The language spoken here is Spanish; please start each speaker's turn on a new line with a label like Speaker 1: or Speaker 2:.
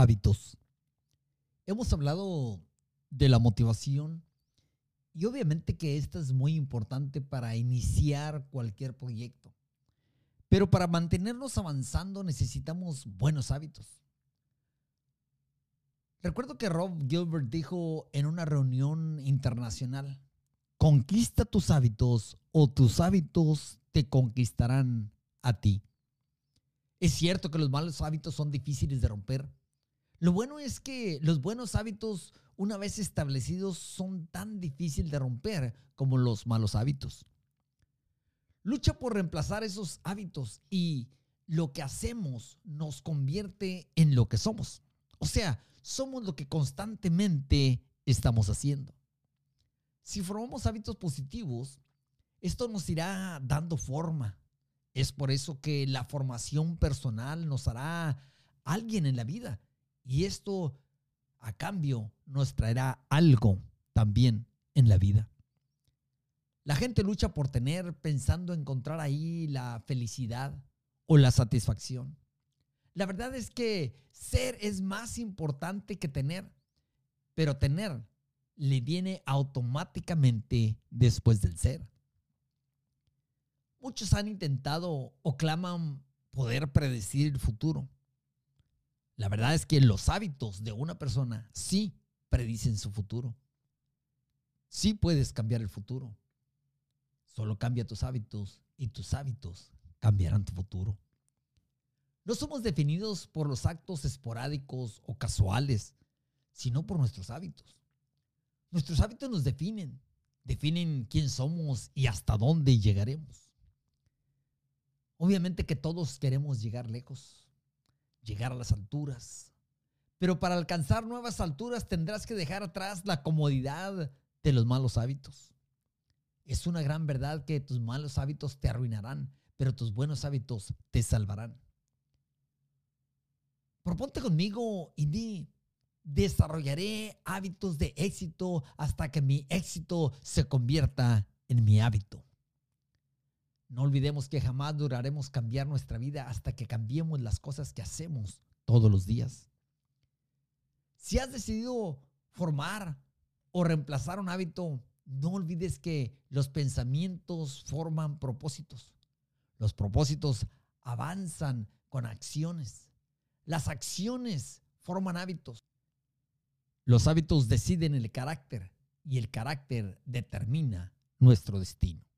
Speaker 1: hábitos. Hemos hablado de la motivación y obviamente que esta es muy importante para iniciar cualquier proyecto. Pero para mantenernos avanzando necesitamos buenos hábitos. Recuerdo que Rob Gilbert dijo en una reunión internacional, conquista tus hábitos o tus hábitos te conquistarán a ti. Es cierto que los malos hábitos son difíciles de romper. Lo bueno es que los buenos hábitos, una vez establecidos, son tan difíciles de romper como los malos hábitos. Lucha por reemplazar esos hábitos y lo que hacemos nos convierte en lo que somos. O sea, somos lo que constantemente estamos haciendo. Si formamos hábitos positivos, esto nos irá dando forma. Es por eso que la formación personal nos hará alguien en la vida. Y esto a cambio nos traerá algo también en la vida. La gente lucha por tener pensando encontrar ahí la felicidad o la satisfacción. La verdad es que ser es más importante que tener, pero tener le viene automáticamente después del ser. Muchos han intentado o claman poder predecir el futuro. La verdad es que los hábitos de una persona sí predicen su futuro. Sí puedes cambiar el futuro. Solo cambia tus hábitos y tus hábitos cambiarán tu futuro. No somos definidos por los actos esporádicos o casuales, sino por nuestros hábitos. Nuestros hábitos nos definen, definen quién somos y hasta dónde llegaremos. Obviamente que todos queremos llegar lejos, llegar a las alturas, pero para alcanzar nuevas alturas tendrás que dejar atrás la comodidad de los malos hábitos. Es una gran verdad que tus malos hábitos te arruinarán, pero tus buenos hábitos te salvarán. Proponte conmigo y di, desarrollaré hábitos de éxito hasta que mi éxito se convierta en mi hábito. No olvidemos que jamás duraremos cambiar nuestra vida hasta que cambiemos las cosas que hacemos todos los días. Si has decidido formar o reemplazar un hábito, no olvides que los pensamientos forman propósitos. Los propósitos avanzan con acciones. Las acciones forman hábitos. Los hábitos deciden el carácter y el carácter determina nuestro destino.